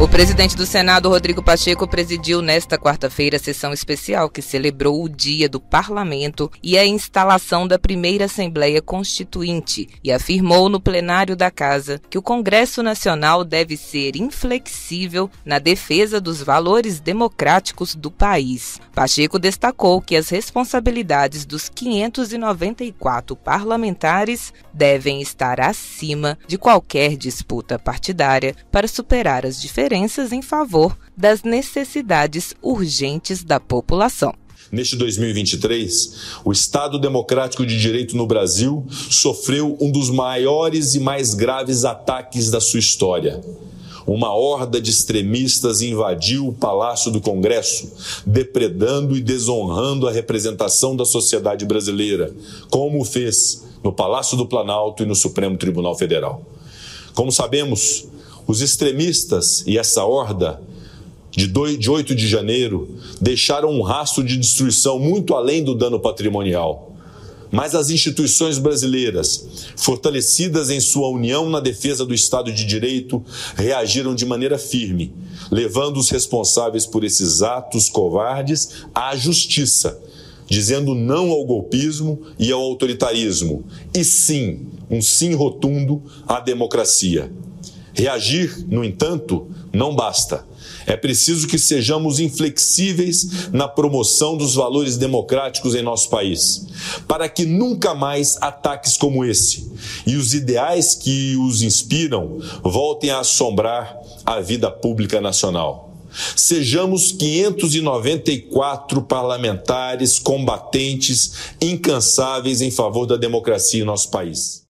O presidente do Senado, Rodrigo Pacheco, presidiu nesta quarta-feira a sessão especial que celebrou o Dia do Parlamento e a instalação da primeira Assembleia Constituinte e afirmou no plenário da Casa que o Congresso Nacional deve ser inflexível na defesa dos valores democráticos do país. Pacheco destacou que as responsabilidades dos 594 parlamentares devem estar acima de qualquer disputa partidária para superar as diferenças diferenças em favor das necessidades urgentes da população. Neste 2023, o Estado Democrático de Direito no Brasil sofreu um dos maiores e mais graves ataques da sua história. Uma horda de extremistas invadiu o Palácio do Congresso, depredando e desonrando a representação da sociedade brasileira, como fez no Palácio do Planalto e no Supremo Tribunal Federal. Como sabemos, os extremistas e essa horda de 8 de janeiro deixaram um rastro de destruição muito além do dano patrimonial. Mas as instituições brasileiras, fortalecidas em sua união na defesa do Estado de Direito, reagiram de maneira firme, levando os responsáveis por esses atos covardes à justiça, dizendo não ao golpismo e ao autoritarismo, e sim, um sim rotundo à democracia. Reagir, no entanto, não basta. É preciso que sejamos inflexíveis na promoção dos valores democráticos em nosso país, para que nunca mais ataques como esse e os ideais que os inspiram voltem a assombrar a vida pública nacional. Sejamos 594 parlamentares combatentes incansáveis em favor da democracia em nosso país.